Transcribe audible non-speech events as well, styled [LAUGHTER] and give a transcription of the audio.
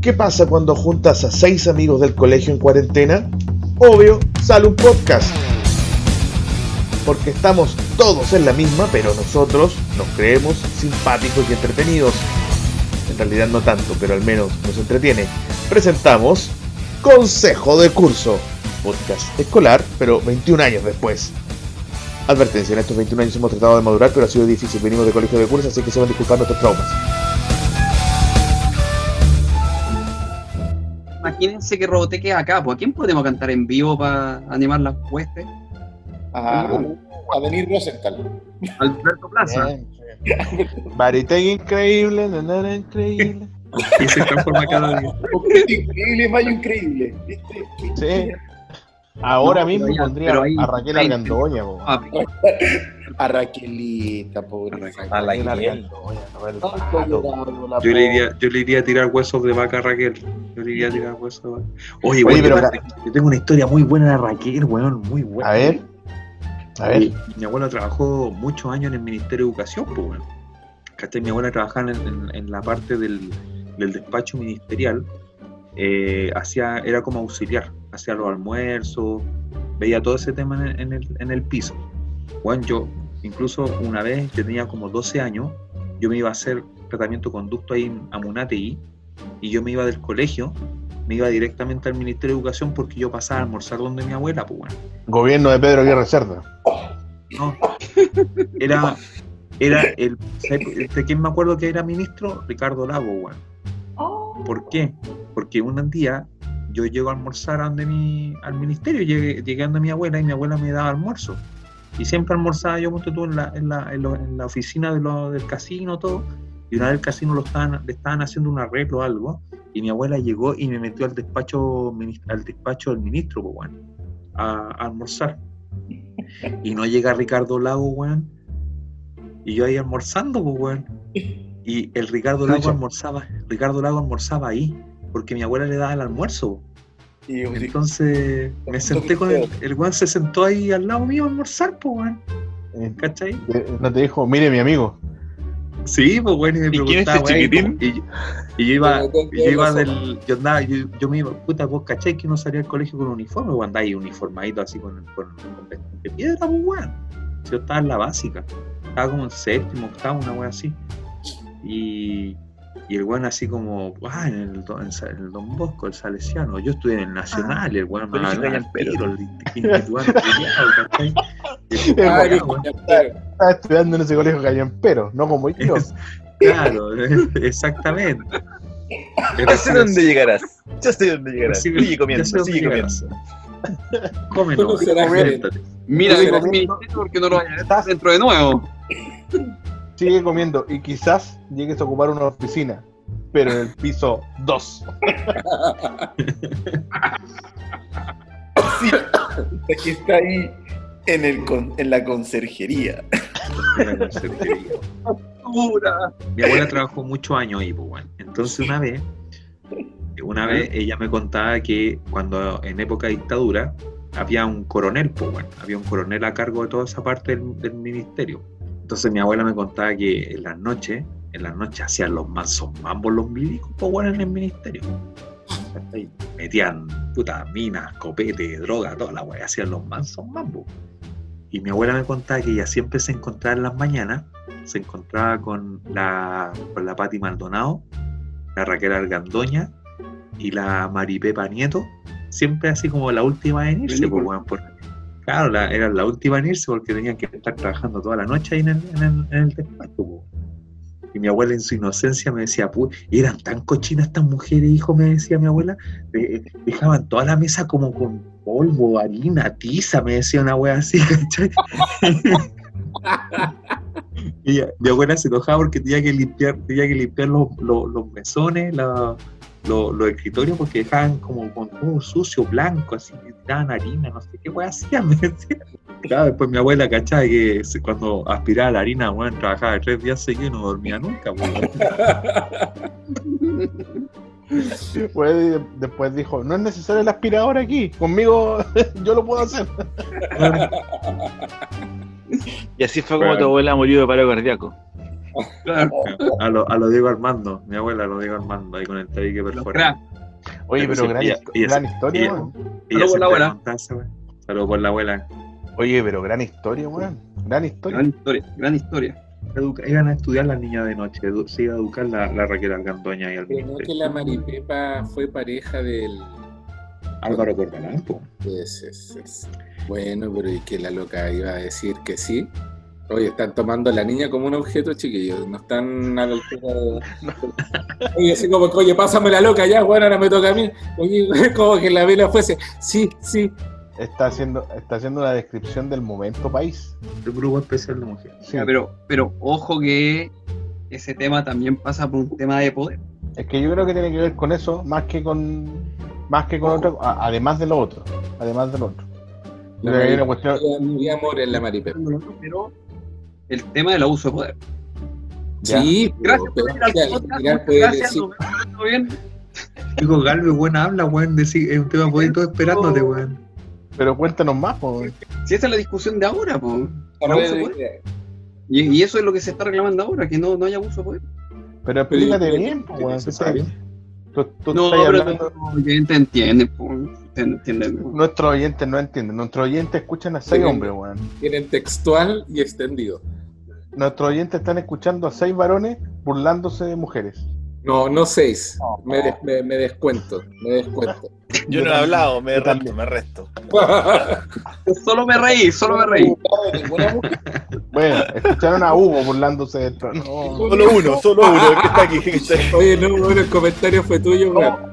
¿Qué pasa cuando juntas a seis amigos del colegio en cuarentena? Obvio, sale un podcast. Porque estamos todos en la misma, pero nosotros nos creemos simpáticos y entretenidos. En realidad no tanto, pero al menos nos entretiene. Presentamos Consejo de Curso, podcast escolar, pero 21 años después. Advertencia, en estos 21 años hemos tratado de madurar, pero ha sido difícil. Venimos de colegio de curso, así que se van a disculpar nuestros traumas. Imagínense que Roboteque es acá, pues ¿a quién podemos cantar en vivo para animar las huestes? A, a Denis Rosenthal. Alberto Plaza. Maritegui increíble, nanana increíble. Y se transforma cada día. increíble, Mayo increíble. Sí. Ahora No, mismo pondría ahí- a Raquel ahí- Argandoña. po. A Raquelita, pobre. A Raquel Argandoña, Yo le, iría, yo le iría a tirar huesos de vaca a Raquel. Yo le iría a tirar huesos de vaca. Oye, Oye, pero yo, yo tengo una historia muy buena de Raquel, weón, muy buena. A ver, a ver. Mi, abuela trabajó muchos años en el Ministerio de Educación, pues, weón. Mi abuela trabajaba en, en- en la parte del, del despacho ministerial. Eh, hacía, era como auxiliar, hacía los almuerzos, veía todo ese tema en, el- en el, en el piso. Bueno, yo, incluso una vez, yo tenía como 12 años, yo me iba a hacer tratamiento conducto ahí en Amunategui, y yo me iba del colegio, me iba directamente al Ministerio de Educación porque yo pasaba a almorzar donde mi abuela, pues bueno. Gobierno de Pedro Aguirre Cerda. No. Era, era el. ¿De quién me acuerdo que era ministro? Ricardo Lago, weón. ¿Por qué? Porque un día yo llego a almorzar a donde mi, al ministerio, llegué, llegué a mi abuela y mi abuela me daba almuerzo. Y siempre almorzaba yo ponte tú, en, la, en, la, en, lo- en la oficina de lo- del casino, todo. Y una vez el casino lo estaban, le estaban haciendo un arreglo o algo. Y mi abuela llegó y me metió al despacho, al despacho del ministro, pues, weón, a, a almorzar. Y no llega Ricardo Lago, weón. Y yo ahí almorzando, pues, weón. Y el Ricardo Lago almorzaba, Ricardo Lago almorzaba ahí, porque mi abuela le daba el almuerzo. Y yo, sí, Entonces me senté con el, el weón se sentó ahí al lado mío a almorzar, pues, weón. Eh, ¿Cachai? eh, No te dijo, mire mi amigo. Sí, pues bueno, y me ¿Y quién es preguntaba, este? Y, y yo iba, y yo iba del, yo andaba, yo, yo me iba, puta, vos cachai que uno salía al colegio con uniforme, o andaba ahí uniformadito así con, con, con vestido de piedra, pues weón. Yo estaba en la básica, estaba como en séptimo, octavo, una weón así. Y, y el weón así como, ah, en el, Don- en Sa- en el Don Bosco, el Salesiano, yo estudié en el Nacional, el weón me hablaba al tiro, el [LAUGHS] estaba estudiando en ese colegio callampero, no como yo. Claro, [LAUGHS] exactamente. Ya sé dónde llegarás. Ya sé dónde llegarás. Sí, Sigue ya comiendo, sigue comiendo. Come ¿Cómo nomás, será, coméntate. Mira, Sigue es ministerio porque no lo vaya a dentro de nuevo. Sigue comiendo y quizás llegues a ocupar una oficina, pero en el piso 2. que está ahí en, el con- en la conserjería. Era conserjería. Mi abuela trabajó muchos años ahí, pues, bueno. Entonces una vez, una vez ella me contaba que cuando en época de dictadura había un coronel, pues, bueno, había un coronel a cargo de toda esa parte del, del ministerio. Entonces mi abuela me contaba que en las noches, en las noches hacían los mansos mambos los milicos, pues, bueno, en el ministerio. Metían puta minas, copete, droga, toda la weá, hacían los mansos mambos. Y mi abuela me contaba que ella siempre se encontraba en las mañanas, se encontraba con la, con la Pati Maldonado, la Raquel Argandoña y la Maripepa Nieto, siempre así como la última en irse, pues, weón, por- claro, la- eran la última en irse porque tenían que estar trabajando toda la noche ahí en el, en despacho. Y mi abuela en su inocencia me decía, "Pu- eran tan cochinas estas mujeres, hijo, me decía mi abuela, de- dejaban toda la mesa como con polvo, harina, tiza, me decía una wea así, [LAUGHS] ¿cachai? Mi abuela se enojaba porque tenía que limpiar, tenía que limpiar los, mesones, los, los escritorios, porque dejaban como con todo sucio, blanco, así, harina, no sé qué wea hacían, [LAUGHS] me decía. Claro, después mi abuela, ¿cachai? Que cuando aspiraba la harina, bueno, trabajaba tres días seguidos y no dormía nunca, pues, weón. [LAUGHS] Después, después dijo, no es necesario el aspirador aquí, conmigo [LAUGHS] yo lo puedo hacer. Y así fue como tu abuela murió de paro cardíaco. Claro, A lo, a lo Diego Armando, mi abuela lo Diego Armando, ahí con el tabique los perforado. Oye, Pero gran, ella- histo- ella gran historia, ella- weón. Saludos por la abuela. Saludos por la abuela. Oye, pero gran historia, weón. Gran historia. Gran historia, gran historia. Educa- iban a estudiar las niñas de noche, edu- se iba a educar la, la Raquel Argandoña y Pero no que la Maripepa fue pareja del. Álvaro Corbalán, po. Es, es, es. Bueno, pero y que la loca iba a decir que sí. Oye, están tomando a la niña como un objeto, chiquillos. No están a la altura de. [LAUGHS] Oye, así como que, oye, pásame la loca ya, bueno, ahora me toca a mí. Oye, [LAUGHS] como que la vela fuese. Sí, sí. Está haciendo, está haciendo una descripción del momento país. El grupo especial de mujeres. Sí. Ya, pero, pero ojo que ese tema también pasa por un tema de poder. Es que yo creo que tiene que ver con eso, más que con más que con otra, a- además de lo otro. Además de lo otro. Yo La creo que hay una cuestión. había amor en la Maripepa. Pero el tema del abuso de poder. Ya. Sí, Gracias pero, por venir al podcast, Gracias, decir- nos vemos, ¿todo bien? Digo, Galvez, buena habla, weón. decir- Es un tema bonito esperándote, weón. Pero cuéntanos más, po. Si esa es la discusión de ahora, po. El abuso de poder. Y, y eso es lo que se está reclamando ahora, que no, no haya abuso de poder. Pero explícate bien, po, weón. ¿Se sabe? Tú, tú No, estás pero hablando- oyentes entienden, po. Entienden. Nuestros oyentes no entienden. Nuestros oyentes escuchan a seis hombres, weón. Tienen textual y extendido. Nuestros oyentes están escuchando a seis varones burlándose de mujeres. No, no seis. Me, des- me- me descuento, me descuento. [LAUGHS] Yo no he hablado, me Yo resto, también. me resto. [LAUGHS] Solo me reí, solo me reí. Bueno, escucharon a Hugo burlándose de trono. Solo uno, solo uno, el que está aquí. que está aquí. Oye, no, bueno, el comentario fue tuyo, weón.